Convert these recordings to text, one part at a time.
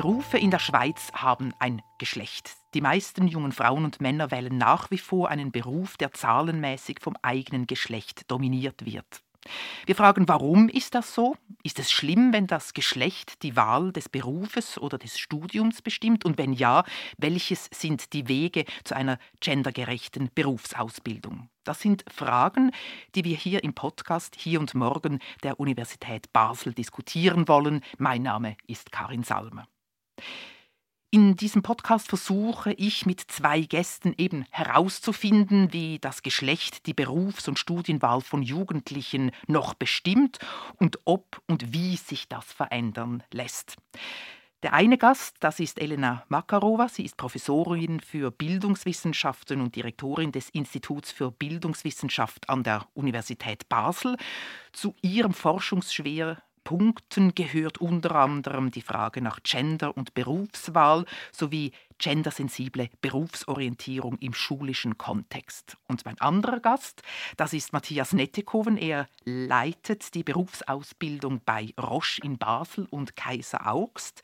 Berufe in der Schweiz haben ein Geschlecht. Die meisten jungen Frauen und Männer wählen nach wie vor einen Beruf, der zahlenmäßig vom eigenen Geschlecht dominiert wird. Wir fragen, warum ist das so? Ist es schlimm, wenn das Geschlecht die Wahl des Berufes oder des Studiums bestimmt? Und wenn ja, welches sind die Wege zu einer gendergerechten Berufsausbildung? Das sind Fragen, die wir hier im Podcast Hier und Morgen der Universität Basel diskutieren wollen. Mein Name ist Karin Salmer. In diesem Podcast versuche ich mit zwei Gästen eben herauszufinden, wie das Geschlecht die Berufs- und Studienwahl von Jugendlichen noch bestimmt und ob und wie sich das verändern lässt. Der eine Gast, das ist Elena Makarova. Sie ist Professorin für Bildungswissenschaften und Direktorin des Instituts für Bildungswissenschaft an der Universität Basel. Zu ihrem Forschungsschwer Punkten gehört unter anderem die Frage nach Gender- und Berufswahl sowie gendersensible Berufsorientierung im schulischen Kontext. Und mein anderer Gast, das ist Matthias Nettekoven. Er leitet die Berufsausbildung bei Roche in Basel und Kaiser Augst.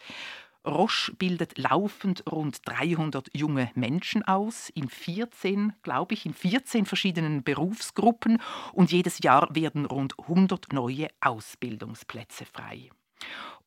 Roche bildet laufend rund 300 junge Menschen aus, in 14, glaube ich, in 14 verschiedenen Berufsgruppen und jedes Jahr werden rund 100 neue Ausbildungsplätze frei.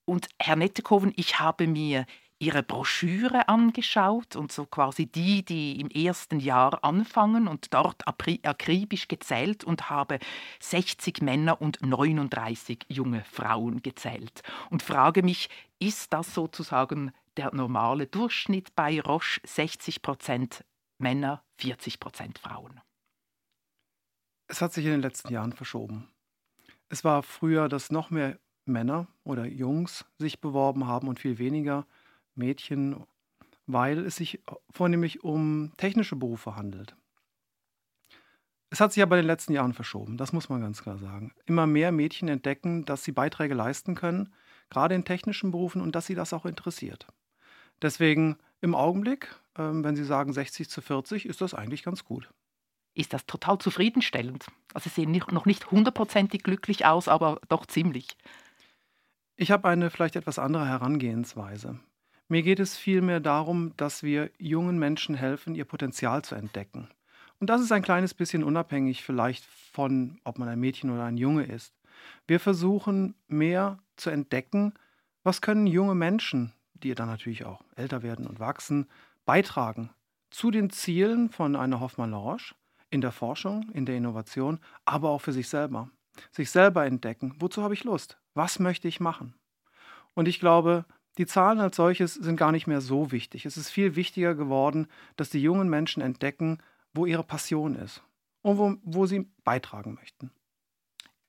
Und Herr Nettekoven, ich habe mir ihre Broschüre angeschaut und so quasi die, die im ersten Jahr anfangen und dort akribisch gezählt und habe 60 Männer und 39 junge Frauen gezählt und frage mich, ist das sozusagen der normale Durchschnitt bei Roche 60 Prozent Männer, 40 Prozent Frauen? Es hat sich in den letzten Jahren verschoben. Es war früher, dass noch mehr Männer oder Jungs sich beworben haben und viel weniger Mädchen, weil es sich vornehmlich um technische Berufe handelt. Es hat sich aber in den letzten Jahren verschoben, das muss man ganz klar sagen. Immer mehr Mädchen entdecken, dass sie Beiträge leisten können, gerade in technischen Berufen und dass sie das auch interessiert. Deswegen im Augenblick, ähm, wenn Sie sagen 60 zu 40, ist das eigentlich ganz gut. Ist das total zufriedenstellend? Also Sie sehen noch nicht hundertprozentig glücklich aus, aber doch ziemlich. Ich habe eine vielleicht etwas andere Herangehensweise. Mir geht es vielmehr darum, dass wir jungen Menschen helfen, ihr Potenzial zu entdecken. Und das ist ein kleines bisschen unabhängig vielleicht von, ob man ein Mädchen oder ein Junge ist. Wir versuchen mehr zu entdecken, was können junge Menschen, die dann natürlich auch älter werden und wachsen, beitragen zu den Zielen von einer Hoffmann-La Roche in der Forschung, in der Innovation, aber auch für sich selber. Sich selber entdecken. Wozu habe ich Lust? Was möchte ich machen? Und ich glaube, die Zahlen als solches sind gar nicht mehr so wichtig. Es ist viel wichtiger geworden, dass die jungen Menschen entdecken, wo ihre Passion ist und wo, wo sie beitragen möchten.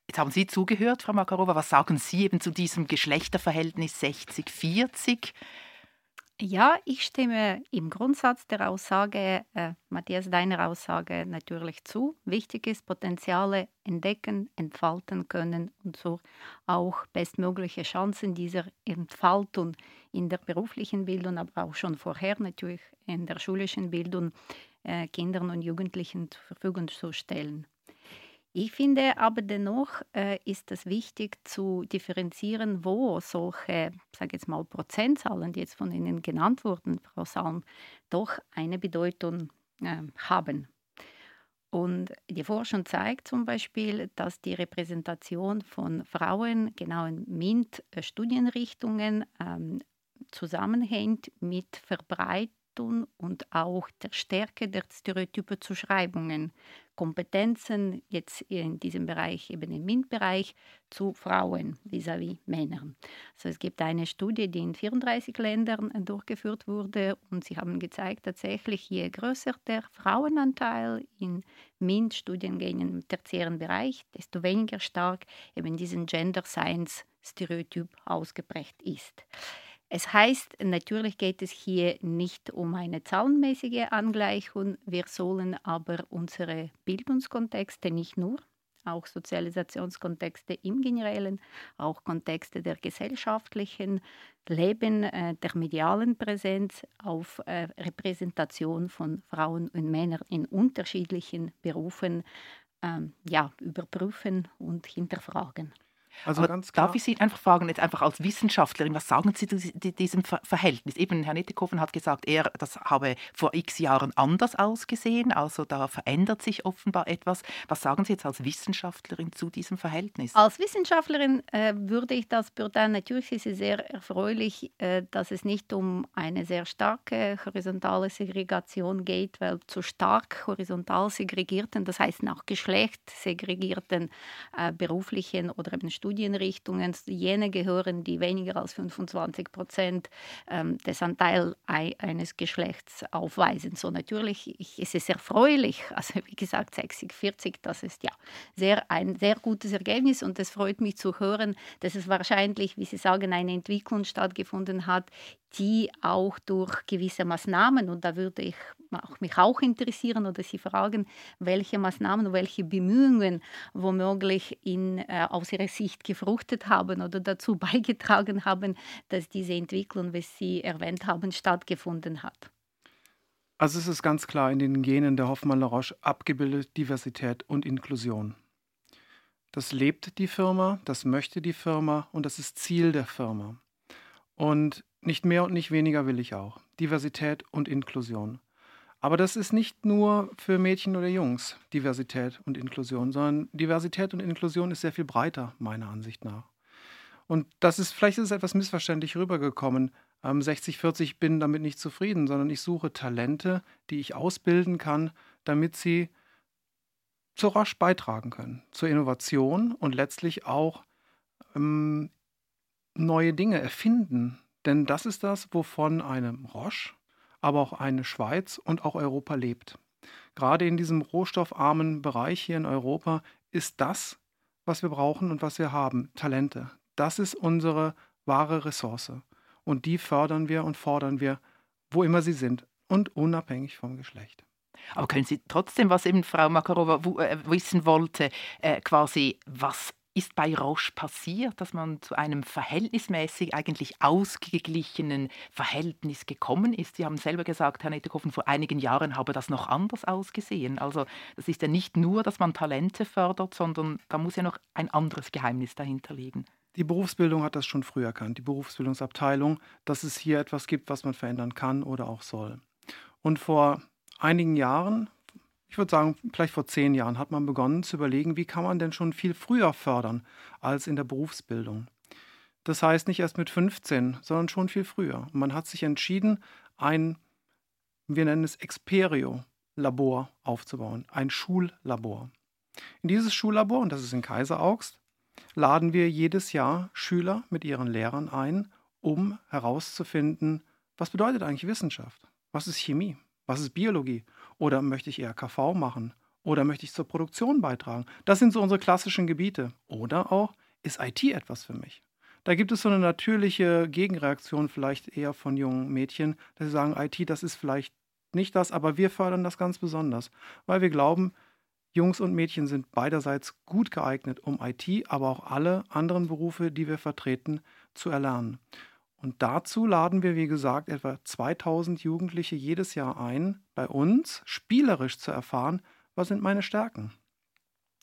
Jetzt haben Sie zugehört, Frau Makarova. Was sagen Sie eben zu diesem Geschlechterverhältnis 60-40? Ja, ich stimme im Grundsatz der Aussage, äh, Matthias, deiner Aussage natürlich zu. Wichtig ist, Potenziale entdecken, entfalten können und so auch bestmögliche Chancen dieser Entfaltung in der beruflichen Bildung, aber auch schon vorher natürlich in der schulischen Bildung äh, Kindern und Jugendlichen zur Verfügung zu stellen. Ich finde aber dennoch äh, ist es wichtig zu differenzieren, wo solche, sage jetzt mal, Prozentzahlen, die jetzt von Ihnen genannt wurden, Frau Salm, doch eine Bedeutung äh, haben. Und die Forschung zeigt zum Beispiel, dass die Repräsentation von Frauen genau in MINT-Studienrichtungen ähm, zusammenhängt mit Verbreitung und auch der Stärke der Stereotype-Zuschreibungen, Kompetenzen jetzt in diesem Bereich, eben im MINT-Bereich, zu Frauen vis-à-vis -vis Männern. Also es gibt eine Studie, die in 34 Ländern durchgeführt wurde und sie haben gezeigt, tatsächlich je größer der Frauenanteil in MINT-Studiengängen im tertiären Bereich, desto weniger stark eben diesen Gender Science Stereotyp ausgeprägt ist. Es heißt, natürlich geht es hier nicht um eine zahlenmäßige Angleichung. Wir sollen aber unsere Bildungskontexte nicht nur, auch Sozialisationskontexte im Generellen, auch Kontexte der gesellschaftlichen Leben, äh, der medialen Präsenz auf äh, Repräsentation von Frauen und Männern in unterschiedlichen Berufen ähm, ja, überprüfen und hinterfragen. Also darf ich Sie einfach fragen, jetzt einfach als Wissenschaftlerin, was sagen Sie zu diesem Verhältnis? Eben, Herr Nettekoven hat gesagt, er, das habe vor x Jahren anders ausgesehen, also da verändert sich offenbar etwas. Was sagen Sie jetzt als Wissenschaftlerin zu diesem Verhältnis? Als Wissenschaftlerin äh, würde ich das beurteilen. Natürlich ist es sehr erfreulich, äh, dass es nicht um eine sehr starke horizontale Segregation geht, weil zu stark horizontal segregierten, das heißt nach Geschlecht segregierten äh, beruflichen oder eben Studienrichtungen, jene gehören, die weniger als 25 Prozent ähm, des Anteils eines Geschlechts aufweisen. So natürlich ich, ist es erfreulich, also wie gesagt 60, 40, das ist ja sehr, ein sehr gutes Ergebnis und es freut mich zu hören, dass es wahrscheinlich, wie Sie sagen, eine Entwicklung stattgefunden hat, die auch durch gewisse Maßnahmen, und da würde ich mich auch interessieren oder Sie fragen, welche Maßnahmen welche Bemühungen womöglich in, äh, aus Ihrer Sicht gefruchtet haben oder dazu beigetragen haben, dass diese Entwicklung, wie Sie erwähnt haben, stattgefunden hat. Also es ist ganz klar in den Genen der Hoffmann-La abgebildet Diversität und Inklusion. Das lebt die Firma, das möchte die Firma und das ist Ziel der Firma. Und nicht mehr und nicht weniger will ich auch. Diversität und Inklusion. Aber das ist nicht nur für Mädchen oder Jungs, Diversität und Inklusion, sondern Diversität und Inklusion ist sehr viel breiter, meiner Ansicht nach. Und das ist, vielleicht ist es etwas missverständlich rübergekommen. Ähm, 60-40 bin damit nicht zufrieden, sondern ich suche Talente, die ich ausbilden kann, damit sie zu rasch beitragen können, zur Innovation und letztlich auch ähm, neue Dinge erfinden, denn das ist das, wovon eine Roche, aber auch eine Schweiz und auch Europa lebt. Gerade in diesem rohstoffarmen Bereich hier in Europa ist das, was wir brauchen und was wir haben, Talente. Das ist unsere wahre Ressource. Und die fördern wir und fordern wir, wo immer sie sind und unabhängig vom Geschlecht. Aber können Sie trotzdem, was eben Frau Makarova äh, wissen wollte, äh, quasi, was ist bei Roche passiert, dass man zu einem verhältnismäßig eigentlich ausgeglichenen Verhältnis gekommen ist? Sie haben selber gesagt, Herr Nettekoffen, vor einigen Jahren habe das noch anders ausgesehen. Also das ist ja nicht nur, dass man Talente fördert, sondern da muss ja noch ein anderes Geheimnis dahinter liegen. Die Berufsbildung hat das schon früh erkannt, die Berufsbildungsabteilung, dass es hier etwas gibt, was man verändern kann oder auch soll. Und vor einigen Jahren, ich würde sagen, vielleicht vor zehn Jahren hat man begonnen zu überlegen, wie kann man denn schon viel früher fördern als in der Berufsbildung. Das heißt nicht erst mit 15, sondern schon viel früher. Man hat sich entschieden, ein, wir nennen es Experio-Labor aufzubauen, ein Schullabor. In dieses Schullabor, und das ist in Kaiseraugst, laden wir jedes Jahr Schüler mit ihren Lehrern ein, um herauszufinden, was bedeutet eigentlich Wissenschaft? Was ist Chemie? Was ist Biologie? Oder möchte ich eher KV machen? Oder möchte ich zur Produktion beitragen? Das sind so unsere klassischen Gebiete. Oder auch, ist IT etwas für mich? Da gibt es so eine natürliche Gegenreaktion vielleicht eher von jungen Mädchen, dass sie sagen, IT, das ist vielleicht nicht das, aber wir fördern das ganz besonders, weil wir glauben, Jungs und Mädchen sind beiderseits gut geeignet, um IT, aber auch alle anderen Berufe, die wir vertreten, zu erlernen. Und dazu laden wir, wie gesagt, etwa 2000 Jugendliche jedes Jahr ein, bei uns spielerisch zu erfahren, was sind meine Stärken?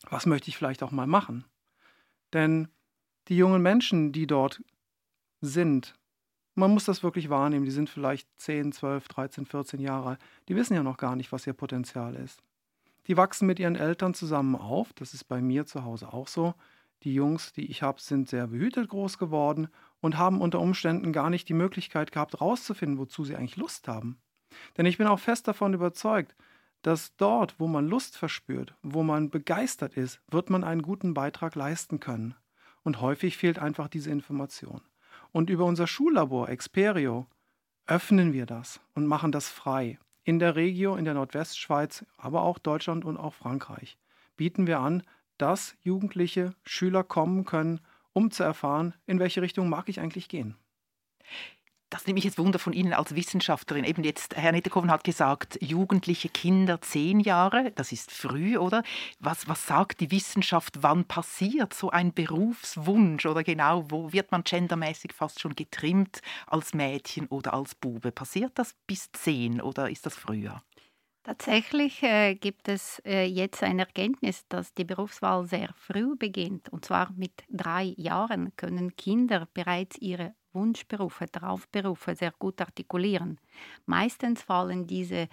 Was möchte ich vielleicht auch mal machen? Denn die jungen Menschen, die dort sind, man muss das wirklich wahrnehmen, die sind vielleicht 10, 12, 13, 14 Jahre alt, die wissen ja noch gar nicht, was ihr Potenzial ist. Die wachsen mit ihren Eltern zusammen auf, das ist bei mir zu Hause auch so. Die Jungs, die ich habe, sind sehr behütet groß geworden und haben unter Umständen gar nicht die Möglichkeit gehabt, herauszufinden, wozu sie eigentlich Lust haben. Denn ich bin auch fest davon überzeugt, dass dort, wo man Lust verspürt, wo man begeistert ist, wird man einen guten Beitrag leisten können. Und häufig fehlt einfach diese Information. Und über unser Schullabor Experio öffnen wir das und machen das frei. In der Regio, in der Nordwestschweiz, aber auch Deutschland und auch Frankreich bieten wir an, dass Jugendliche, Schüler kommen können, um zu erfahren, in welche Richtung mag ich eigentlich gehen. Das nimmt mich jetzt Wunder von Ihnen als Wissenschaftlerin. Eben jetzt, Herr Nettekoven hat gesagt, jugendliche Kinder zehn Jahre, das ist früh, oder? Was, was sagt die Wissenschaft, wann passiert so ein Berufswunsch oder genau, wo wird man gendermäßig fast schon getrimmt als Mädchen oder als Bube? Passiert das bis zehn oder ist das früher? Tatsächlich äh, gibt es äh, jetzt eine Erkenntnis, dass die Berufswahl sehr früh beginnt. Und zwar mit drei Jahren können Kinder bereits ihre Wunschberufe, Traumberufe sehr gut artikulieren. Meistens fallen diese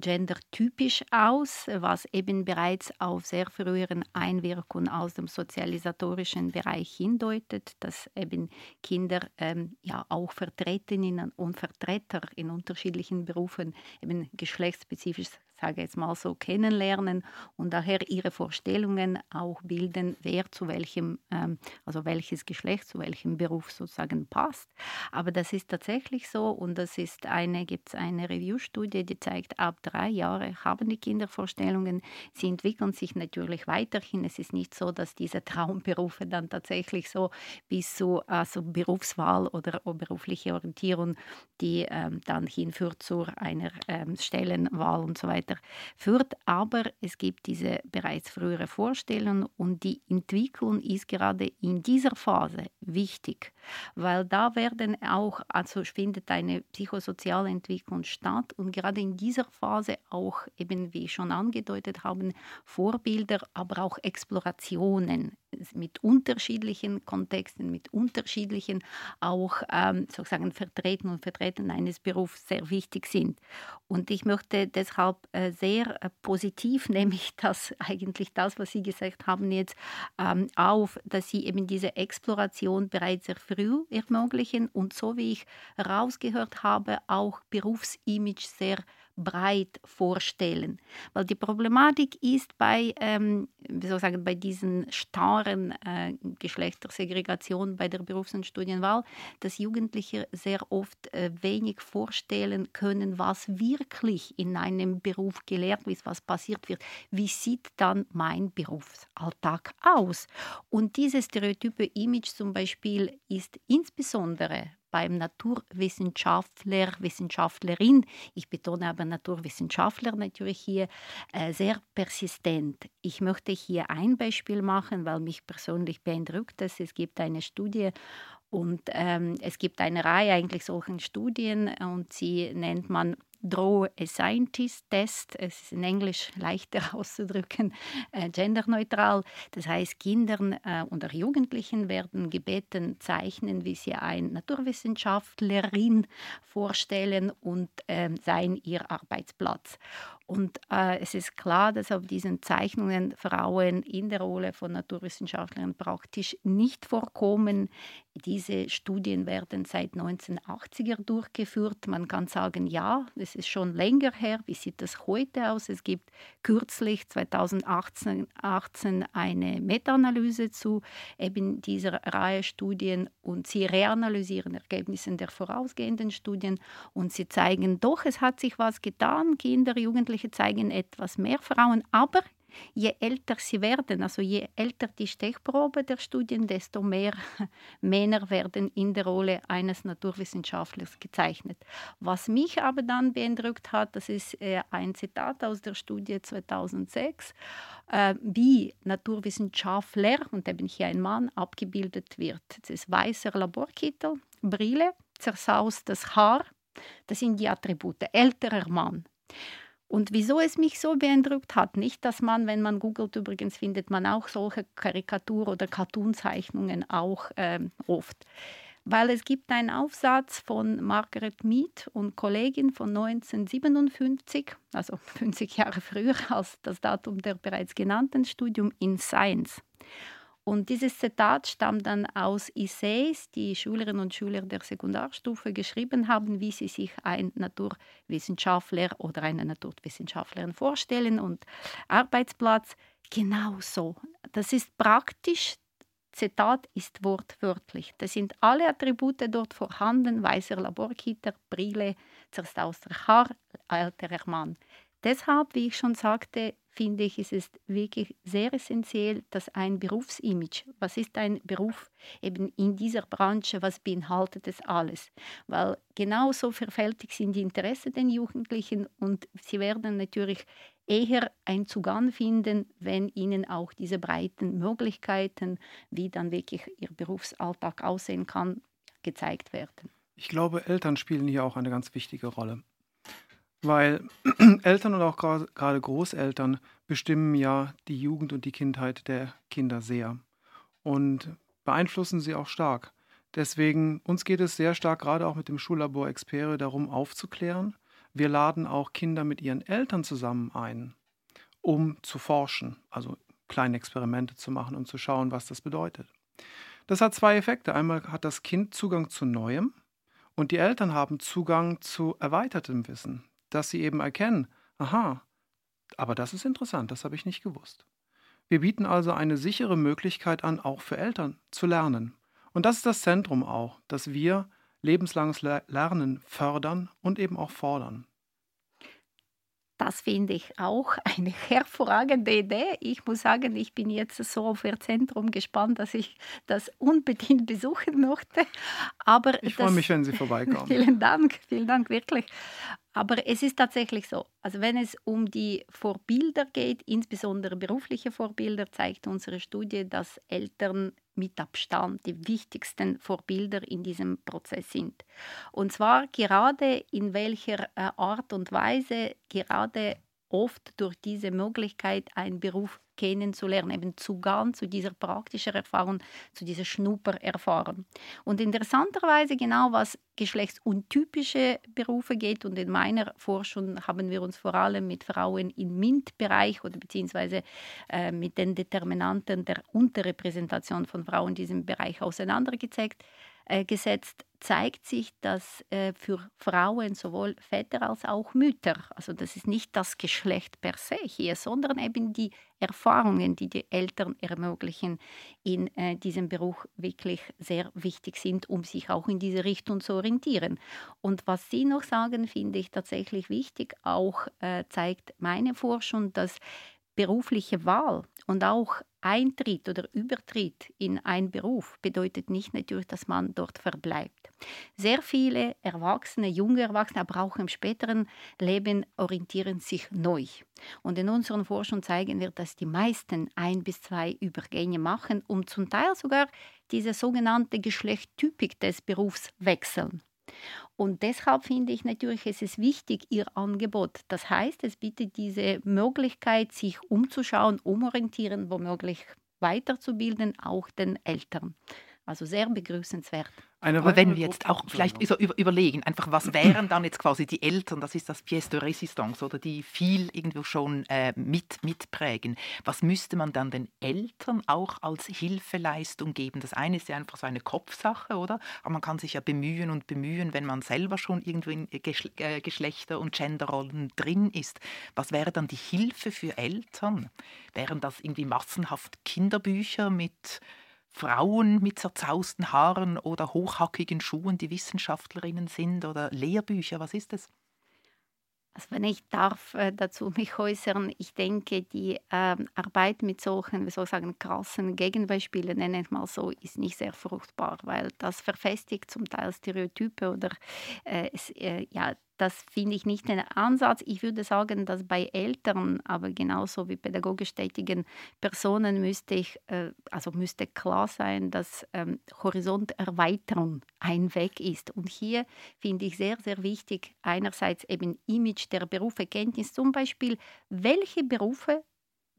gendertypisch aus, was eben bereits auf sehr früheren Einwirkungen aus dem sozialisatorischen Bereich hindeutet, dass eben Kinder ähm, ja auch Vertreterinnen und Vertreter in unterschiedlichen Berufen eben geschlechtsspezifisch sage jetzt mal so, kennenlernen und daher ihre Vorstellungen auch bilden, wer zu welchem, ähm, also welches Geschlecht zu welchem Beruf sozusagen passt. Aber das ist tatsächlich so und das ist eine, gibt es eine Review-Studie, die zeigt, ab drei Jahre haben die Kinder Vorstellungen, sie entwickeln sich natürlich weiterhin. Es ist nicht so, dass diese Traumberufe dann tatsächlich so bis zu also Berufswahl oder berufliche Orientierung, die ähm, dann hinführt zu einer ähm, Stellenwahl und so weiter führt. Aber es gibt diese bereits frühere Vorstellungen und die Entwicklung ist gerade in dieser Phase wichtig, weil da werden auch, also findet eine psychosoziale Entwicklung statt und gerade in dieser Phase auch eben, wie schon angedeutet haben, Vorbilder, aber auch Explorationen mit unterschiedlichen Kontexten, mit unterschiedlichen auch ähm, sozusagen Vertreten und Vertreten eines Berufs sehr wichtig sind. Und ich möchte deshalb äh, sehr äh, positiv, nämlich das eigentlich das, was Sie gesagt haben jetzt, ähm, auf, dass Sie eben diese Exploration bereits sehr früh ermöglichen und so wie ich herausgehört habe, auch Berufsimage sehr breit vorstellen. Weil die Problematik ist bei, ähm, wie soll ich sagen, bei diesen starren äh, Geschlechtersegregationen bei der Berufs- und Studienwahl, dass Jugendliche sehr oft äh, wenig vorstellen können, was wirklich in einem Beruf gelehrt wird, was passiert wird. Wie sieht dann mein Berufsalltag aus? Und dieses stereotype Image zum Beispiel ist insbesondere beim Naturwissenschaftler, Wissenschaftlerin, ich betone aber Naturwissenschaftler natürlich hier, äh, sehr persistent. Ich möchte hier ein Beispiel machen, weil mich persönlich beeindruckt es. Es gibt eine Studie und ähm, es gibt eine Reihe eigentlich solchen Studien und sie nennt man Draw a Scientist Test. Es ist in Englisch leichter auszudrücken, äh, genderneutral. Das heißt, Kindern äh, oder Jugendlichen werden gebeten, zeichnen, wie sie ein Naturwissenschaftlerin vorstellen und äh, sein ihr Arbeitsplatz. Und äh, es ist klar, dass auf diesen Zeichnungen Frauen in der Rolle von Naturwissenschaftlern praktisch nicht vorkommen. Diese Studien werden seit 1980er durchgeführt. Man kann sagen, ja, es ist schon länger her. Wie sieht das heute aus? Es gibt kürzlich 2018 18 eine Meta-Analyse zu eben dieser Reihe Studien und sie reanalysieren Ergebnisse der vorausgehenden Studien und sie zeigen doch, es hat sich was getan. Kinder, Jugendliche Jugendliche zeigen etwas mehr Frauen, aber je älter sie werden, also je älter die Stechprobe der Studien, desto mehr Männer werden in der Rolle eines Naturwissenschaftlers gezeichnet. Was mich aber dann beeindruckt hat, das ist äh, ein Zitat aus der Studie 2006, äh, wie Naturwissenschaftler, und ich hier ein Mann, abgebildet wird. Das ist weißer Laborkittel, Brille, zersaustes Haar, das sind die Attribute, älterer Mann. Und wieso es mich so beeindruckt hat, nicht, dass man, wenn man googelt, übrigens findet man auch solche Karikatur- oder Cartoonzeichnungen auch äh, oft. Weil es gibt einen Aufsatz von Margaret Mead und Kollegin von 1957, also 50 Jahre früher als das Datum der bereits genannten Studium in Science. Und dieses Zitat stammt dann aus Essays, die Schülerinnen und Schüler der Sekundarstufe geschrieben haben, wie sie sich ein Naturwissenschaftler oder eine Naturwissenschaftlerin vorstellen und Arbeitsplatz. Genauso. Das ist praktisch Zitat ist wortwörtlich. Da sind alle Attribute dort vorhanden: weißer Laborkitter, Brille, zerstauster Haar, älterer Mann. Deshalb, wie ich schon sagte, finde ich, ist es wirklich sehr essentiell, dass ein Berufsimage, was ist ein Beruf eben in dieser Branche, was beinhaltet es alles? Weil genauso verfältig sind die Interessen der Jugendlichen und sie werden natürlich eher einen Zugang finden, wenn ihnen auch diese breiten Möglichkeiten, wie dann wirklich ihr Berufsalltag aussehen kann, gezeigt werden. Ich glaube, Eltern spielen hier auch eine ganz wichtige Rolle. Weil Eltern und auch gerade Großeltern bestimmen ja die Jugend und die Kindheit der Kinder sehr und beeinflussen sie auch stark. Deswegen, uns geht es sehr stark, gerade auch mit dem Schullabor Expere, darum aufzuklären. Wir laden auch Kinder mit ihren Eltern zusammen ein, um zu forschen, also kleine Experimente zu machen und zu schauen, was das bedeutet. Das hat zwei Effekte. Einmal hat das Kind Zugang zu Neuem und die Eltern haben Zugang zu erweitertem Wissen, dass sie eben erkennen, aha, aber das ist interessant, das habe ich nicht gewusst. Wir bieten also eine sichere Möglichkeit an, auch für Eltern zu lernen. Und das ist das Zentrum auch, dass wir lebenslanges Lernen fördern und eben auch fordern. Das finde ich auch eine hervorragende Idee. Ich muss sagen, ich bin jetzt so auf Ihr Zentrum gespannt, dass ich das unbedingt besuchen möchte. Aber ich freue mich, wenn Sie vorbeikommen. vielen Dank, vielen Dank, wirklich. Aber es ist tatsächlich so, also wenn es um die Vorbilder geht, insbesondere berufliche Vorbilder, zeigt unsere Studie, dass Eltern mit Abstand die wichtigsten Vorbilder in diesem Prozess sind. Und zwar gerade in welcher äh, Art und Weise gerade oft durch diese Möglichkeit, einen Beruf kennenzulernen, eben Zugang zu dieser praktischen Erfahrung, zu dieser Schnuppererfahrung. Und interessanterweise genau was geschlechtsuntypische Berufe geht und in meiner Forschung haben wir uns vor allem mit Frauen im MINT-Bereich oder beziehungsweise äh, mit den Determinanten der Unterrepräsentation von Frauen in diesem Bereich auseinandergesetzt äh, gesetzt, zeigt sich, dass äh, für Frauen sowohl Väter als auch Mütter, also das ist nicht das Geschlecht per se hier, sondern eben die Erfahrungen, die die Eltern ermöglichen, in äh, diesem Beruf wirklich sehr wichtig sind, um sich auch in diese Richtung zu orientieren. Und was Sie noch sagen, finde ich tatsächlich wichtig. Auch äh, zeigt meine Forschung, dass berufliche Wahl und auch Eintritt oder Übertritt in einen Beruf bedeutet nicht natürlich, dass man dort verbleibt. Sehr viele Erwachsene, junge Erwachsene, aber auch im späteren Leben orientieren sich neu. Und in unseren Forschungen zeigen wir, dass die meisten ein bis zwei Übergänge machen, um zum Teil sogar diese sogenannte Geschlechttypik des Berufs wechseln. Und deshalb finde ich natürlich, es ist wichtig, Ihr Angebot. Das heißt, es bietet diese Möglichkeit, sich umzuschauen, umorientieren, womöglich weiterzubilden, auch den Eltern. Also sehr begrüßenswert. Aber wenn wir jetzt auch vielleicht über, überlegen, einfach was wären dann jetzt quasi die Eltern, das ist das Pièce de Résistance, oder die viel irgendwo schon äh, mit, mitprägen. Was müsste man dann den Eltern auch als Hilfeleistung geben? Das eine ist ja einfach so eine Kopfsache, oder? Aber man kann sich ja bemühen und bemühen, wenn man selber schon irgendwo in Geschle äh, Geschlechter- und Genderrollen drin ist. Was wäre dann die Hilfe für Eltern? Wären das irgendwie massenhaft Kinderbücher mit Frauen mit zerzausten Haaren oder hochhackigen Schuhen, die Wissenschaftlerinnen sind oder Lehrbücher? Was ist es? Also wenn ich darf äh, dazu mich äußern, ich denke, die äh, Arbeit mit solchen, wie soll ich sagen, krassen Gegenbeispielen, nenne ich mal so, ist nicht sehr fruchtbar, weil das verfestigt zum Teil Stereotype oder äh, es, äh, ja, das finde ich nicht den Ansatz. Ich würde sagen, dass bei Eltern, aber genauso wie pädagogisch tätigen Personen müsste ich, äh, also müsste klar sein, dass ähm, Horizonterweiterung ein Weg ist. Und hier finde ich sehr, sehr wichtig, einerseits eben Image der Berufe, Kenntnis zum Beispiel, welche Berufe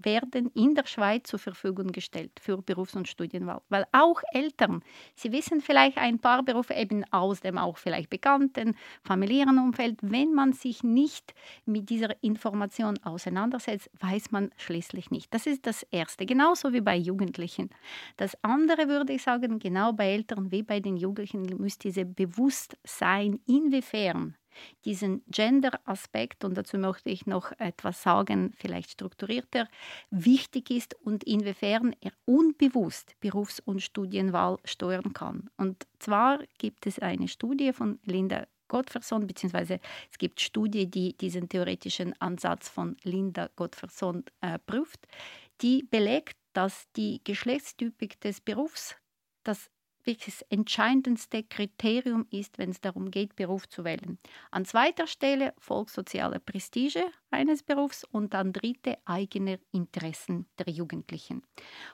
werden in der Schweiz zur Verfügung gestellt für Berufs- und Studienwahl. Weil auch Eltern, sie wissen vielleicht ein paar Berufe eben aus dem auch vielleicht bekannten familiären Umfeld. Wenn man sich nicht mit dieser Information auseinandersetzt, weiß man schließlich nicht. Das ist das Erste. Genauso wie bei Jugendlichen. Das andere würde ich sagen, genau bei Eltern wie bei den Jugendlichen müsste diese Bewusstsein, inwiefern diesen Gender-Aspekt, und dazu möchte ich noch etwas sagen, vielleicht strukturierter, wichtig ist und inwiefern er unbewusst Berufs- und Studienwahl steuern kann. Und zwar gibt es eine Studie von Linda Gottferson, beziehungsweise es gibt Studien, die diesen theoretischen Ansatz von Linda Gottferson äh, prüft, die belegt, dass die Geschlechtstypik des Berufs das das entscheidendste Kriterium ist, wenn es darum geht, Beruf zu wählen. An zweiter Stelle folgt soziale Prestige eines Berufs und an dritte eigene Interessen der Jugendlichen.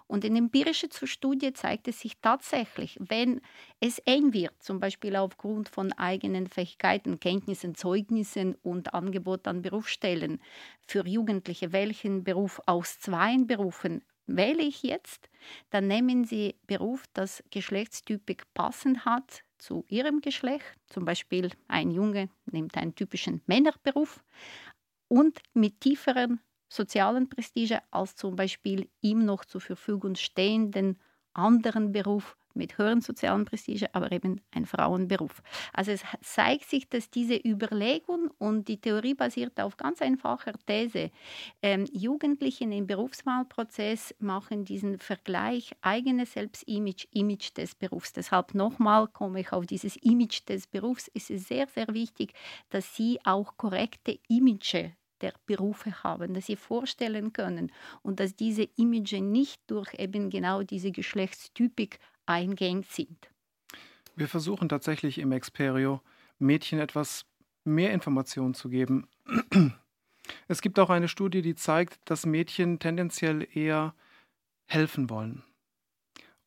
Und in empirischer Studie zeigt es sich tatsächlich, wenn es eng wird, zum Beispiel aufgrund von eigenen Fähigkeiten, Kenntnissen, Zeugnissen und Angebot an Berufsstellen für Jugendliche, welchen Beruf aus zwei Berufen wähle ich jetzt, dann nehmen Sie Beruf, das geschlechtstypisch passend hat zu Ihrem Geschlecht. Zum Beispiel ein Junge nimmt einen typischen Männerberuf und mit tieferen sozialen Prestige als zum Beispiel ihm noch zur Verfügung stehenden anderen Beruf mit höheren sozialen Prestige, aber eben ein Frauenberuf. Also es zeigt sich, dass diese Überlegung und die Theorie basiert auf ganz einfacher These. Ähm, Jugendlichen im Berufswahlprozess machen diesen Vergleich eigenes Selbstimage, Image des Berufs. Deshalb nochmal komme ich auf dieses Image des Berufs. Es ist sehr, sehr wichtig, dass sie auch korrekte Image der Berufe haben, dass sie vorstellen können und dass diese Image nicht durch eben genau diese Geschlechtstypik eingängig sind. Wir versuchen tatsächlich im Experio Mädchen etwas mehr Informationen zu geben. Es gibt auch eine Studie, die zeigt, dass Mädchen tendenziell eher helfen wollen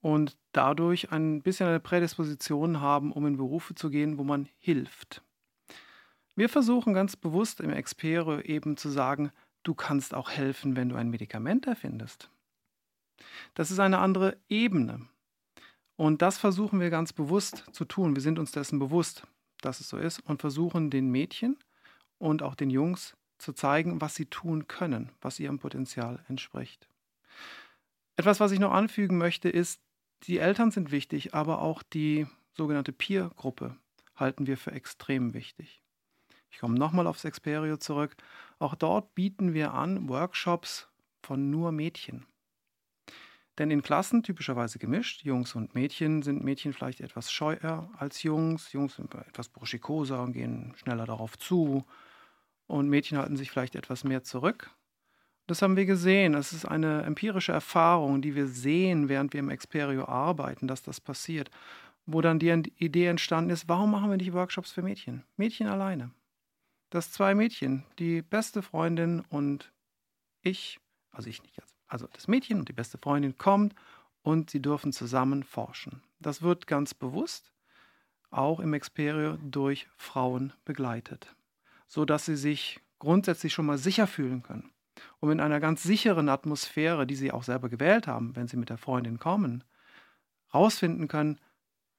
und dadurch ein bisschen eine Prädisposition haben, um in Berufe zu gehen, wo man hilft. Wir versuchen ganz bewusst im Experio eben zu sagen, du kannst auch helfen, wenn du ein Medikament erfindest. Das ist eine andere Ebene. Und das versuchen wir ganz bewusst zu tun. Wir sind uns dessen bewusst, dass es so ist und versuchen den Mädchen und auch den Jungs zu zeigen, was sie tun können, was ihrem Potenzial entspricht. Etwas, was ich noch anfügen möchte, ist, die Eltern sind wichtig, aber auch die sogenannte Peer-Gruppe halten wir für extrem wichtig. Ich komme nochmal aufs Experio zurück. Auch dort bieten wir an Workshops von nur Mädchen. Denn in Klassen, typischerweise gemischt, Jungs und Mädchen, sind Mädchen vielleicht etwas scheuer als Jungs. Jungs sind etwas burschikoser und gehen schneller darauf zu. Und Mädchen halten sich vielleicht etwas mehr zurück. Das haben wir gesehen. Das ist eine empirische Erfahrung, die wir sehen, während wir im Experio arbeiten, dass das passiert. Wo dann die Idee entstanden ist, warum machen wir nicht Workshops für Mädchen? Mädchen alleine. Dass zwei Mädchen, die beste Freundin und ich, also ich nicht als also das Mädchen und die beste Freundin kommt und sie dürfen zusammen forschen. Das wird ganz bewusst auch im Experio durch Frauen begleitet, sodass sie sich grundsätzlich schon mal sicher fühlen können, um in einer ganz sicheren Atmosphäre, die sie auch selber gewählt haben, wenn sie mit der Freundin kommen, rausfinden können,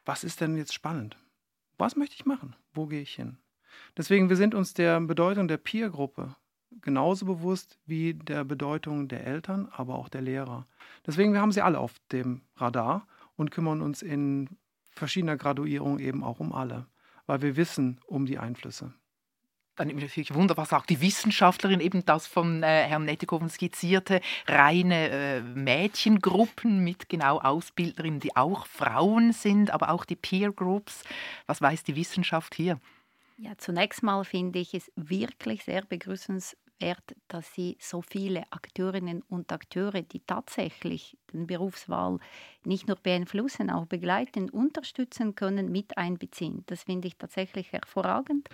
was ist denn jetzt spannend? Was möchte ich machen? Wo gehe ich hin? Deswegen, wir sind uns der Bedeutung der Peer-Gruppe genauso bewusst wie der Bedeutung der Eltern, aber auch der Lehrer. Deswegen, wir haben sie alle auf dem Radar und kümmern uns in verschiedener Graduierung eben auch um alle, weil wir wissen um die Einflüsse. Dann natürlich wunderbar sagt die Wissenschaftlerin eben das von äh, Herrn Nettikoven skizzierte, reine äh, Mädchengruppen mit genau Ausbilderinnen, die auch Frauen sind, aber auch die Peer Groups. Was weiß die Wissenschaft hier? Ja, zunächst mal finde ich es wirklich sehr begrüßenswert, dass Sie so viele Akteurinnen und Akteure, die tatsächlich den Berufswahl nicht nur beeinflussen, auch begleiten, unterstützen können, mit einbeziehen. Das finde ich tatsächlich hervorragend.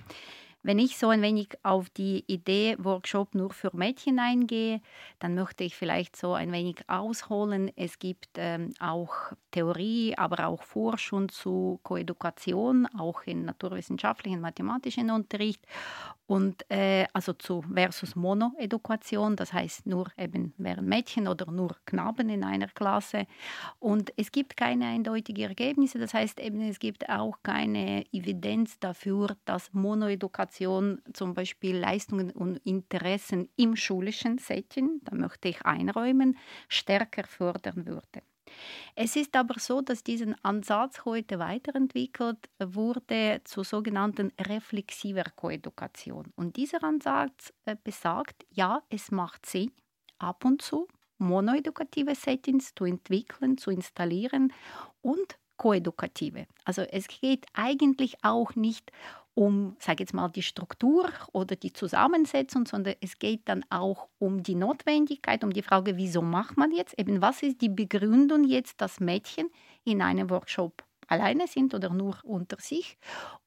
Wenn ich so ein wenig auf die Idee Workshop nur für Mädchen eingehe, dann möchte ich vielleicht so ein wenig ausholen. Es gibt ähm, auch Theorie, aber auch Forschung zu Koedukation, auch in naturwissenschaftlichen, mathematischen Unterricht und äh, also zu versus Monoedukation, das heißt nur eben wären Mädchen oder nur Knaben in einer Klasse. Und es gibt keine eindeutigen Ergebnisse, das heißt eben es gibt auch keine Evidenz dafür, dass Monoedukation zum Beispiel Leistungen und Interessen im schulischen Setting, da möchte ich einräumen, stärker fördern würde. Es ist aber so, dass diesen Ansatz heute weiterentwickelt wurde zur sogenannten reflexiver Koedukation. Und dieser Ansatz äh, besagt, ja, es macht Sinn, ab und zu monoedukative Settings zu entwickeln, zu installieren und koedukative. Also es geht eigentlich auch nicht um, sage jetzt mal, die Struktur oder die Zusammensetzung, sondern es geht dann auch um die Notwendigkeit, um die Frage, wieso macht man jetzt, eben was ist die Begründung jetzt, das Mädchen in einem Workshop alleine sind oder nur unter sich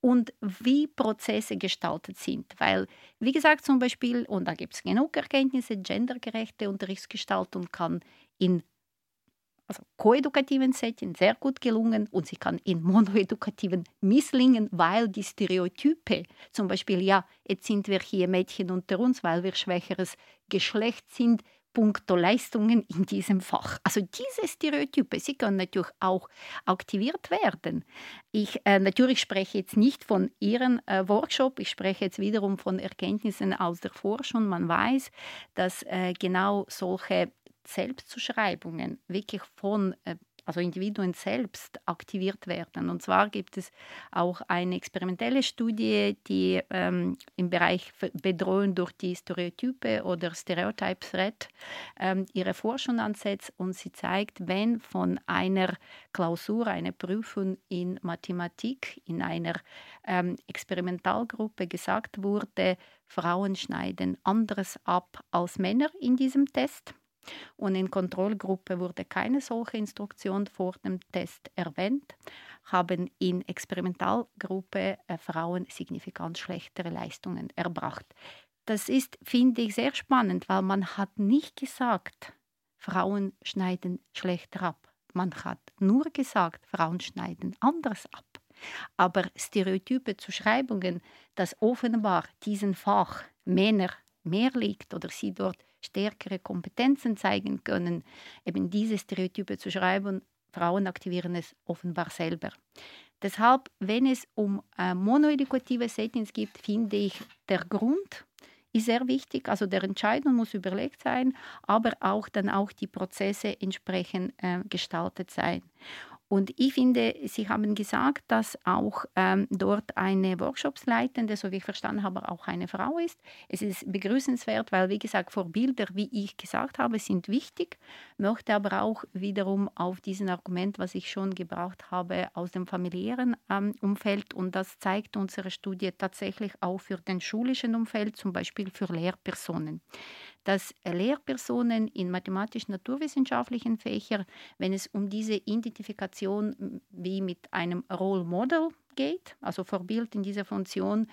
und wie Prozesse gestaltet sind. Weil, wie gesagt, zum Beispiel, und da gibt es genug Erkenntnisse, gendergerechte Unterrichtsgestaltung kann in also koedukativen Setting sehr gut gelungen und sie kann in monoedukativen misslingen, weil die Stereotype, zum Beispiel, ja, jetzt sind wir hier Mädchen unter uns, weil wir schwächeres Geschlecht sind, puncto Leistungen in diesem Fach. Also diese Stereotype, sie können natürlich auch aktiviert werden. Ich äh, natürlich spreche jetzt nicht von Ihrem äh, Workshop, ich spreche jetzt wiederum von Erkenntnissen aus der Forschung. Man weiß, dass äh, genau solche Selbstzuschreibungen wirklich von äh, also Individuen selbst aktiviert werden. Und zwar gibt es auch eine experimentelle Studie, die ähm, im Bereich Bedrohung durch die Stereotype oder Stereotype Threat ähm, ihre Forschung ansetzt und sie zeigt, wenn von einer Klausur, einer Prüfung in Mathematik in einer ähm, Experimentalgruppe gesagt wurde, Frauen schneiden anderes ab als Männer in diesem Test und in Kontrollgruppe wurde keine solche Instruktion vor dem Test erwähnt, haben in Experimentalgruppe äh, Frauen signifikant schlechtere Leistungen erbracht. Das ist, finde ich, sehr spannend, weil man hat nicht gesagt, Frauen schneiden schlechter ab. Man hat nur gesagt, Frauen schneiden anders ab. Aber stereotype Zuschreibungen, dass offenbar diesen Fach Männer mehr liegt oder sie dort stärkere Kompetenzen zeigen können, eben diese Stereotype zu schreiben. Frauen aktivieren es offenbar selber. Deshalb, wenn es um äh, monoedukative Settings geht, finde ich, der Grund ist sehr wichtig. Also der Entscheidung muss überlegt sein, aber auch dann auch die Prozesse entsprechend äh, gestaltet sein. Und ich finde, Sie haben gesagt, dass auch ähm, dort eine Workshopsleitende, so wie ich verstanden habe, auch eine Frau ist. Es ist begrüßenswert, weil, wie gesagt, Vorbilder, wie ich gesagt habe, sind wichtig, möchte aber auch wiederum auf diesen Argument, was ich schon gebraucht habe, aus dem familiären ähm, Umfeld. Und das zeigt unsere Studie tatsächlich auch für den schulischen Umfeld, zum Beispiel für Lehrpersonen dass Lehrpersonen in mathematisch-naturwissenschaftlichen Fächern, wenn es um diese Identifikation wie mit einem Role Model geht, also Vorbild in dieser Funktion,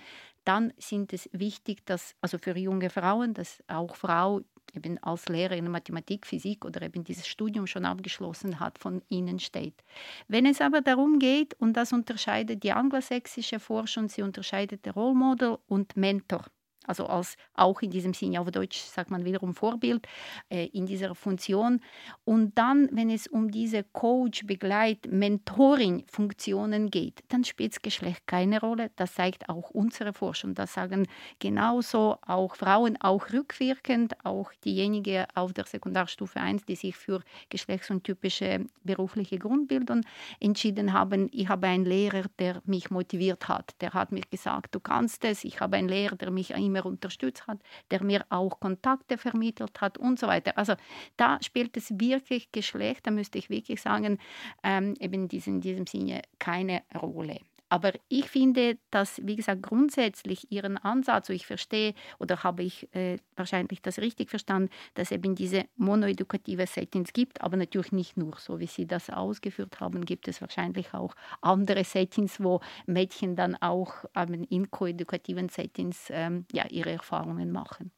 dann sind es wichtig, dass also für junge Frauen, dass auch Frau eben als Lehrerin in Mathematik, Physik oder eben dieses Studium schon abgeschlossen hat, von ihnen steht. Wenn es aber darum geht, und das unterscheidet die anglosächsische Forschung, sie unterscheidet Role Model und Mentor also als auch in diesem Sinne auf Deutsch sagt man wiederum Vorbild äh, in dieser Funktion. Und dann, wenn es um diese Coach, Begleit, Mentoring-Funktionen geht, dann spielt das Geschlecht keine Rolle. Das zeigt auch unsere Forschung. Das sagen genauso auch Frauen, auch rückwirkend, auch diejenigen auf der Sekundarstufe 1, die sich für geschlechtsuntypische berufliche Grundbildung entschieden haben. Ich habe einen Lehrer, der mich motiviert hat. Der hat mir gesagt, du kannst es. Ich habe einen Lehrer, der mich immer immer unterstützt hat, der mir auch Kontakte vermittelt hat und so weiter. Also da spielt es wirklich Geschlecht, da müsste ich wirklich sagen, ähm, eben in diesem, in diesem Sinne keine Rolle. Aber ich finde, dass, wie gesagt, grundsätzlich Ihren Ansatz, so ich verstehe oder habe ich äh, wahrscheinlich das richtig verstanden, dass eben diese monoedukative Settings gibt, aber natürlich nicht nur, so wie Sie das ausgeführt haben, gibt es wahrscheinlich auch andere Settings, wo Mädchen dann auch ähm, in koedukativen Settings ähm, ja, ihre Erfahrungen machen.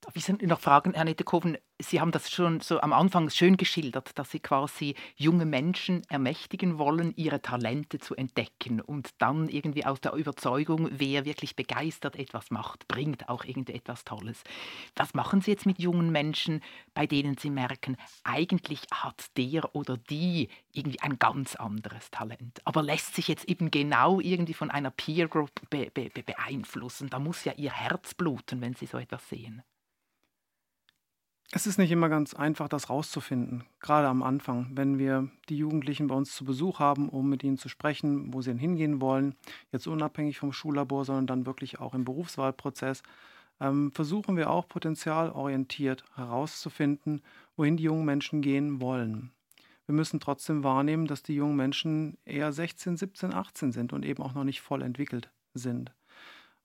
Darf ich Sie noch fragen, Herr Nettekoven, Sie haben das schon so am Anfang schön geschildert, dass Sie quasi junge Menschen ermächtigen wollen, ihre Talente zu entdecken und dann irgendwie aus der Überzeugung, wer wirklich begeistert etwas macht, bringt auch irgendwie etwas Tolles. Was machen Sie jetzt mit jungen Menschen, bei denen Sie merken, eigentlich hat der oder die irgendwie ein ganz anderes Talent, aber lässt sich jetzt eben genau irgendwie von einer Peer Group be be beeinflussen? Da muss ja Ihr Herz bluten, wenn Sie so etwas sehen. Es ist nicht immer ganz einfach, das rauszufinden, gerade am Anfang, wenn wir die Jugendlichen bei uns zu Besuch haben, um mit ihnen zu sprechen, wo sie hingehen wollen, jetzt unabhängig vom Schullabor, sondern dann wirklich auch im Berufswahlprozess, ähm, versuchen wir auch potenzialorientiert herauszufinden, wohin die jungen Menschen gehen wollen. Wir müssen trotzdem wahrnehmen, dass die jungen Menschen eher 16, 17, 18 sind und eben auch noch nicht voll entwickelt sind.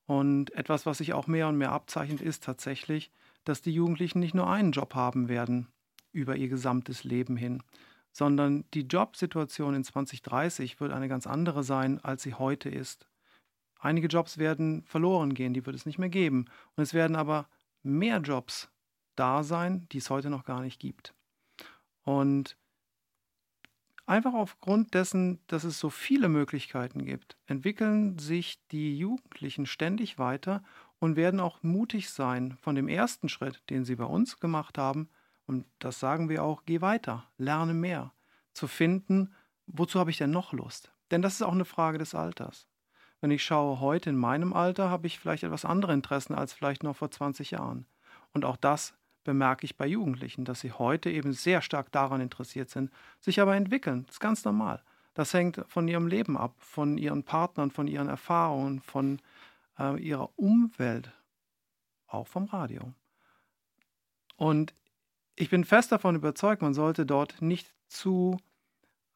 Und etwas, was sich auch mehr und mehr abzeichnet, ist tatsächlich, dass die Jugendlichen nicht nur einen Job haben werden über ihr gesamtes Leben hin, sondern die Jobsituation in 2030 wird eine ganz andere sein, als sie heute ist. Einige Jobs werden verloren gehen, die wird es nicht mehr geben. Und es werden aber mehr Jobs da sein, die es heute noch gar nicht gibt. Und einfach aufgrund dessen, dass es so viele Möglichkeiten gibt, entwickeln sich die Jugendlichen ständig weiter und werden auch mutig sein von dem ersten Schritt, den sie bei uns gemacht haben. Und das sagen wir auch, geh weiter, lerne mehr, zu finden, wozu habe ich denn noch Lust? Denn das ist auch eine Frage des Alters. Wenn ich schaue, heute in meinem Alter habe ich vielleicht etwas andere Interessen als vielleicht noch vor 20 Jahren. Und auch das bemerke ich bei Jugendlichen, dass sie heute eben sehr stark daran interessiert sind, sich aber entwickeln. Das ist ganz normal. Das hängt von ihrem Leben ab, von ihren Partnern, von ihren Erfahrungen, von äh, ihrer Umwelt, auch vom Radio. Und ich bin fest davon überzeugt, man sollte dort nicht zu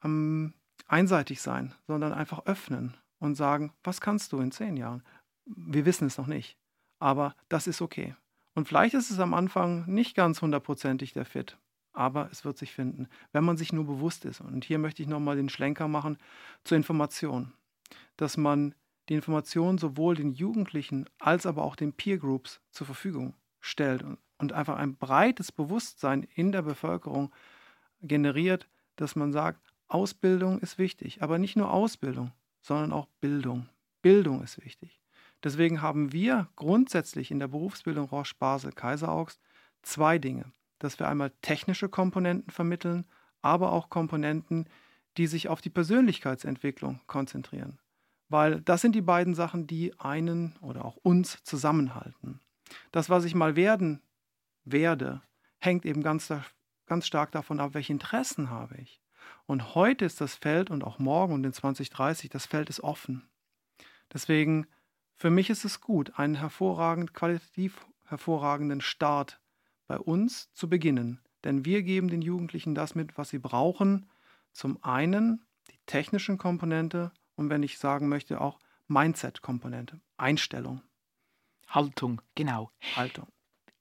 ähm, einseitig sein, sondern einfach öffnen und sagen, was kannst du in zehn Jahren? Wir wissen es noch nicht, aber das ist okay. Und vielleicht ist es am Anfang nicht ganz hundertprozentig der Fit, aber es wird sich finden, wenn man sich nur bewusst ist. Und hier möchte ich nochmal den Schlenker machen zur Information, dass man die Information sowohl den Jugendlichen als aber auch den Peer Groups zur Verfügung stellt und einfach ein breites Bewusstsein in der Bevölkerung generiert, dass man sagt, Ausbildung ist wichtig, aber nicht nur Ausbildung, sondern auch Bildung. Bildung ist wichtig. Deswegen haben wir grundsätzlich in der Berufsbildung Roche Basel Kaiseraugst zwei Dinge, dass wir einmal technische Komponenten vermitteln, aber auch Komponenten, die sich auf die Persönlichkeitsentwicklung konzentrieren. Weil das sind die beiden Sachen, die einen oder auch uns zusammenhalten. Das, was ich mal werden werde, hängt eben ganz, ganz stark davon ab, welche Interessen habe ich. Und heute ist das Feld und auch morgen und in 2030, das Feld ist offen. Deswegen für mich ist es gut, einen hervorragend, qualitativ hervorragenden Start bei uns zu beginnen. Denn wir geben den Jugendlichen das mit, was sie brauchen. Zum einen die technischen Komponente und wenn ich sagen möchte, auch Mindset-Komponente, Einstellung. Haltung, genau. Haltung.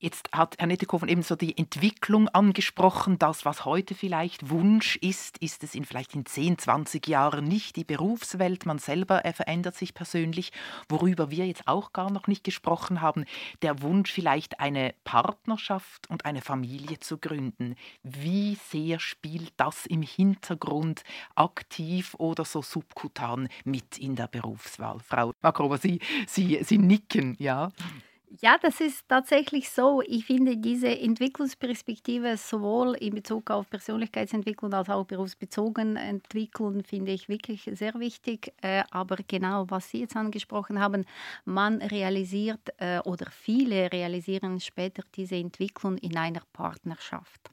Jetzt hat Herr Nettekoven eben so die Entwicklung angesprochen. Das, was heute vielleicht Wunsch ist, ist es in vielleicht in 10, 20 Jahren nicht. Die Berufswelt, man selber verändert sich persönlich. Worüber wir jetzt auch gar noch nicht gesprochen haben, der Wunsch vielleicht eine Partnerschaft und eine Familie zu gründen. Wie sehr spielt das im Hintergrund aktiv oder so subkutan mit in der Berufswahl? Frau Makrova, Sie, Sie, Sie nicken, ja? Ja, das ist tatsächlich so. Ich finde diese Entwicklungsperspektive sowohl in Bezug auf Persönlichkeitsentwicklung als auch berufsbezogen entwickeln, finde ich wirklich sehr wichtig. Äh, aber genau, was Sie jetzt angesprochen haben, man realisiert äh, oder viele realisieren später diese Entwicklung in einer Partnerschaft.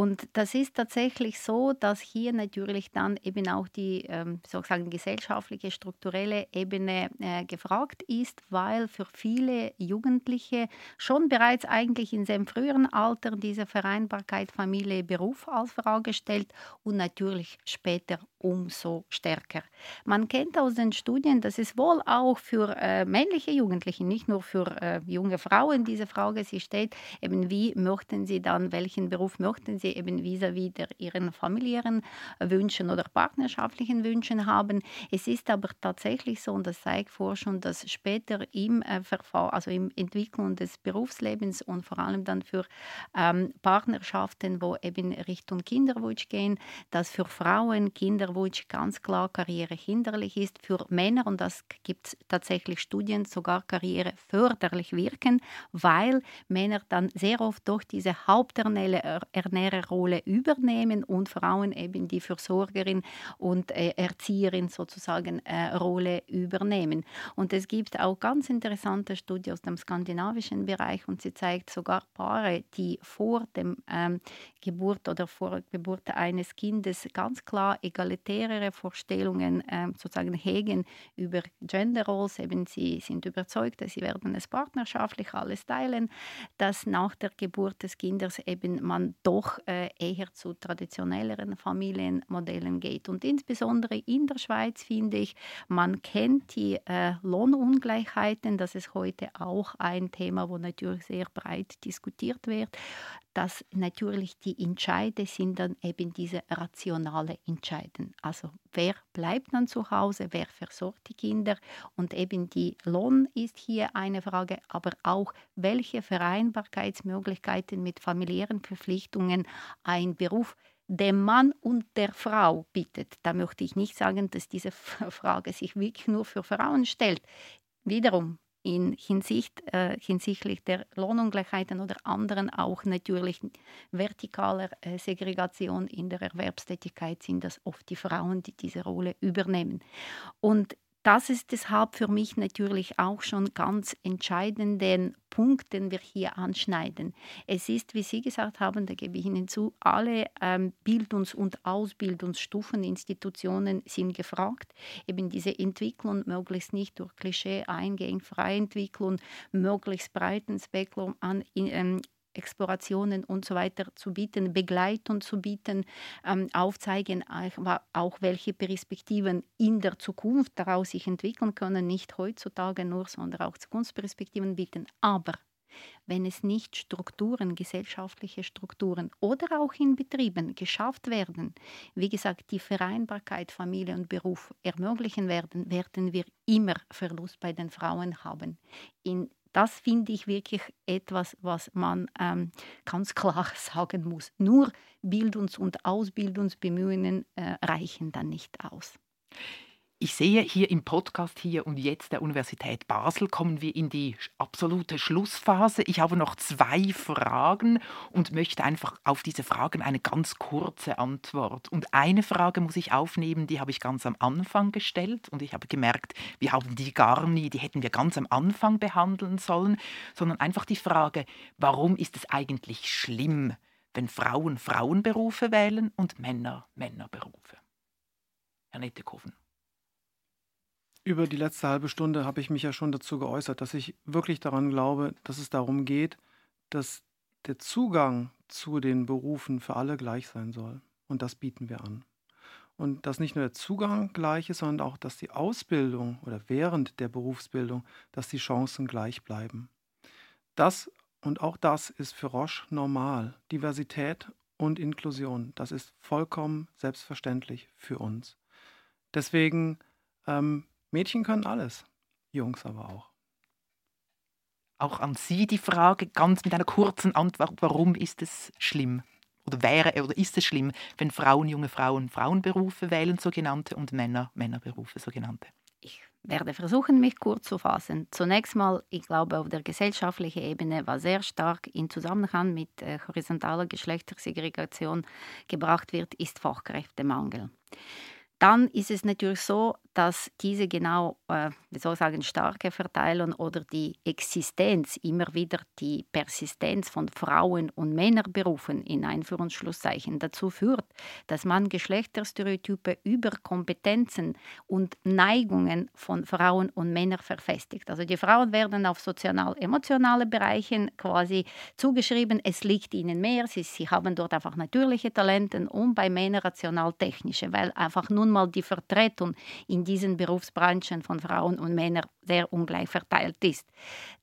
Und das ist tatsächlich so, dass hier natürlich dann eben auch die ähm, sozusagen gesellschaftliche, strukturelle Ebene äh, gefragt ist, weil für viele Jugendliche schon bereits eigentlich in seinem früheren Alter diese Vereinbarkeit Familie, Beruf als Frage stellt und natürlich später umso stärker. Man kennt aus den Studien, dass es wohl auch für äh, männliche Jugendliche, nicht nur für äh, junge Frauen diese Frage sie steht, eben wie möchten sie dann, welchen Beruf möchten sie eben vis-à-vis -vis ihren familiären Wünschen oder partnerschaftlichen Wünschen haben. Es ist aber tatsächlich so, und das zeigt Forschung, dass später im äh, Verfahren, also im Entwicklung des Berufslebens und vor allem dann für ähm, Partnerschaften, wo eben Richtung Kinderwunsch gehen, dass für Frauen Kinder Kinderwunsch ganz klar Karriere hinderlich ist, für Männer, und das gibt tatsächlich Studien, sogar Karriere förderlich wirken, weil Männer dann sehr oft doch diese Haupternährerrolle übernehmen und Frauen eben die Versorgerin und äh, Erzieherin sozusagen äh, Rolle übernehmen. Und es gibt auch ganz interessante Studien aus dem skandinavischen Bereich und sie zeigt sogar Paare, die vor dem ähm, Geburt oder vor Geburt eines Kindes ganz klar egalitär egalitärere Vorstellungen äh, sozusagen hegen über Gender Roles. Eben sie sind überzeugt, dass sie werden es partnerschaftlich alles teilen, dass nach der Geburt des Kindes eben man doch äh, eher zu traditionelleren Familienmodellen geht. Und insbesondere in der Schweiz finde ich, man kennt die äh, Lohnungleichheiten. Das ist heute auch ein Thema, wo natürlich sehr breit diskutiert wird. dass natürlich die Entscheide sind dann eben diese rationale Entscheiden. Also wer bleibt dann zu Hause, wer versorgt die Kinder und eben die Lohn ist hier eine Frage, aber auch welche Vereinbarkeitsmöglichkeiten mit familiären Verpflichtungen ein Beruf dem Mann und der Frau bietet. Da möchte ich nicht sagen, dass diese Frage sich wirklich nur für Frauen stellt. Wiederum, in Hinsicht, äh, hinsichtlich der Lohnungleichheiten oder anderen auch natürlich vertikaler äh, Segregation in der Erwerbstätigkeit sind das oft die Frauen, die diese Rolle übernehmen. Und das ist deshalb für mich natürlich auch schon ganz entscheidenden Punkt, den wir hier anschneiden. Es ist, wie Sie gesagt haben, da gebe ich Ihnen zu, alle ähm, Bildungs- und Ausbildungsstufen, Institutionen sind gefragt, eben diese Entwicklung möglichst nicht durch Klischee eingehen, Freientwicklung, möglichst breiten Spektrum an ähm, Explorationen und so weiter zu bieten, Begleitung zu bieten, ähm, aufzeigen, auch welche Perspektiven in der Zukunft daraus sich entwickeln können, nicht heutzutage nur, sondern auch Zukunftsperspektiven bieten. Aber wenn es nicht Strukturen, gesellschaftliche Strukturen oder auch in Betrieben geschafft werden, wie gesagt, die Vereinbarkeit Familie und Beruf ermöglichen werden, werden wir immer Verlust bei den Frauen haben. In das finde ich wirklich etwas, was man ähm, ganz klar sagen muss. Nur Bildungs- und Ausbildungsbemühungen äh, reichen dann nicht aus. Ich sehe hier im Podcast hier und jetzt der Universität Basel kommen wir in die absolute Schlussphase. Ich habe noch zwei Fragen und möchte einfach auf diese Fragen eine ganz kurze Antwort. Und eine Frage muss ich aufnehmen, die habe ich ganz am Anfang gestellt und ich habe gemerkt, wir haben die gar nie, die hätten wir ganz am Anfang behandeln sollen, sondern einfach die Frage, warum ist es eigentlich schlimm, wenn Frauen Frauenberufe wählen und Männer Männerberufe? Herr Nettekoven. Über die letzte halbe Stunde habe ich mich ja schon dazu geäußert, dass ich wirklich daran glaube, dass es darum geht, dass der Zugang zu den Berufen für alle gleich sein soll. Und das bieten wir an. Und dass nicht nur der Zugang gleich ist, sondern auch, dass die Ausbildung oder während der Berufsbildung, dass die Chancen gleich bleiben. Das und auch das ist für Roche normal. Diversität und Inklusion, das ist vollkommen selbstverständlich für uns. Deswegen ähm, Mädchen können alles, Jungs aber auch. Auch an Sie die Frage, ganz mit einer kurzen Antwort, warum ist es schlimm? Oder wäre oder ist es schlimm, wenn Frauen, junge Frauen Frauenberufe wählen, sogenannte, und Männer Männerberufe, sogenannte? Ich werde versuchen, mich kurz zu fassen. Zunächst mal, ich glaube, auf der gesellschaftlichen Ebene war sehr stark in Zusammenhang mit äh, horizontaler Geschlechtersegregation gebracht wird, ist Fachkräftemangel. Dann ist es natürlich so, dass diese genau, äh, wie soll ich sagen, starke Verteilung oder die Existenz, immer wieder die Persistenz von Frauen- und Männerberufen in Einführungsschlusszeichen dazu führt, dass man Geschlechterstereotype über Kompetenzen und Neigungen von Frauen und Männern verfestigt. Also die Frauen werden auf sozial-emotionale Bereiche quasi zugeschrieben, es liegt ihnen mehr, sie, sie haben dort einfach natürliche Talente und bei Männern rational-technische, weil einfach nun mal die Vertretung in diesen Berufsbranchen von Frauen und Männern sehr ungleich verteilt ist.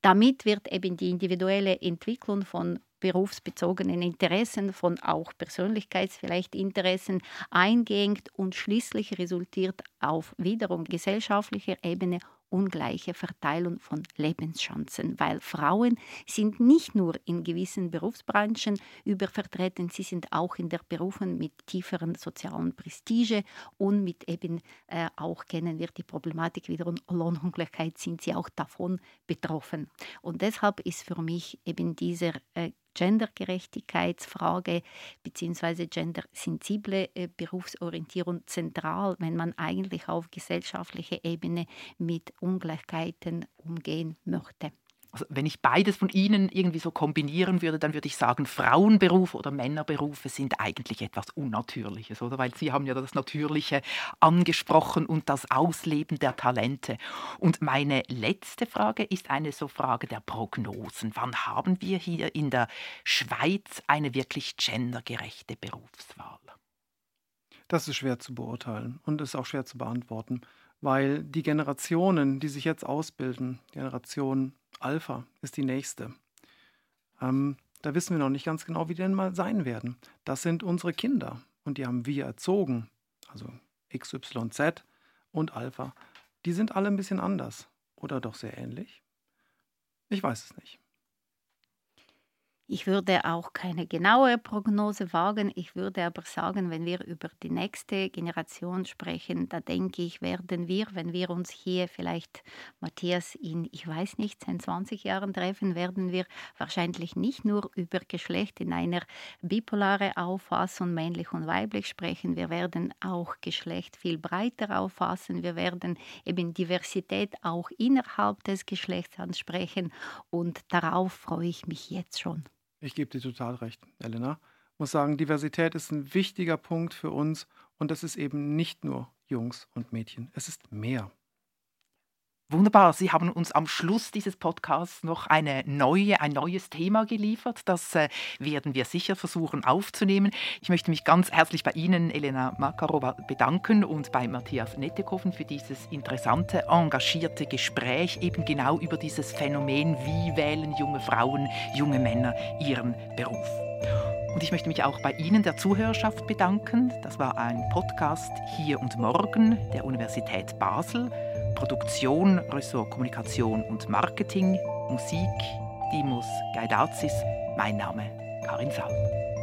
Damit wird eben die individuelle Entwicklung von berufsbezogenen Interessen, von auch Persönlichkeits Interessen eingeengt und schließlich resultiert auf wiederum gesellschaftlicher Ebene ungleiche Verteilung von Lebenschancen, weil Frauen sind nicht nur in gewissen Berufsbranchen übervertreten, sie sind auch in der Berufen mit tieferen sozialen Prestige und mit eben äh, auch kennen wir die Problematik wiederum Lohnungleichheit, sind sie auch davon betroffen. Und deshalb ist für mich eben dieser äh, Gendergerechtigkeitsfrage bzw. gendersensible äh, Berufsorientierung zentral, wenn man eigentlich auf gesellschaftlicher Ebene mit Ungleichheiten umgehen möchte. Also wenn ich beides von Ihnen irgendwie so kombinieren würde, dann würde ich sagen, Frauenberufe oder Männerberufe sind eigentlich etwas Unnatürliches, oder? Weil Sie haben ja das Natürliche angesprochen und das Ausleben der Talente. Und meine letzte Frage ist eine so Frage der Prognosen. Wann haben wir hier in der Schweiz eine wirklich gendergerechte Berufswahl? Das ist schwer zu beurteilen und ist auch schwer zu beantworten, weil die Generationen, die sich jetzt ausbilden, Generation Alpha ist die nächste. Ähm, Da wissen wir noch nicht ganz genau, wie die denn mal sein werden. Das sind unsere Kinder und die haben wir erzogen. Also XYZ und Alpha. Die sind alle ein bisschen anders oder doch sehr ähnlich? Ich weiß es nicht. Ich würde auch keine genaue Prognose wagen. Ich würde aber sagen, wenn wir über die nächste Generation sprechen, da denke ich, werden wir, wenn wir uns hier vielleicht, Matthias, in, ich weiß nicht, 10, 20 Jahren treffen, werden wir wahrscheinlich nicht nur über Geschlecht in einer bipolare Auffassung, männlich und weiblich sprechen. Wir werden auch Geschlecht viel breiter auffassen. Wir werden eben Diversität auch innerhalb des Geschlechts ansprechen. Und darauf freue ich mich jetzt schon. Ich gebe dir total recht, Elena. Muss sagen, Diversität ist ein wichtiger Punkt für uns und das ist eben nicht nur Jungs und Mädchen, es ist mehr. Wunderbar, Sie haben uns am Schluss dieses Podcasts noch eine neue, ein neues Thema geliefert. Das äh, werden wir sicher versuchen aufzunehmen. Ich möchte mich ganz herzlich bei Ihnen, Elena Makarova, bedanken und bei Matthias Nettekoven für dieses interessante, engagierte Gespräch eben genau über dieses Phänomen, wie wählen junge Frauen, junge Männer ihren Beruf. Und ich möchte mich auch bei Ihnen, der Zuhörerschaft, bedanken. Das war ein Podcast Hier und Morgen der Universität Basel. Produktion, Ressort Kommunikation und Marketing, Musik, Dimos Gaidazis, mein Name Karin Salm.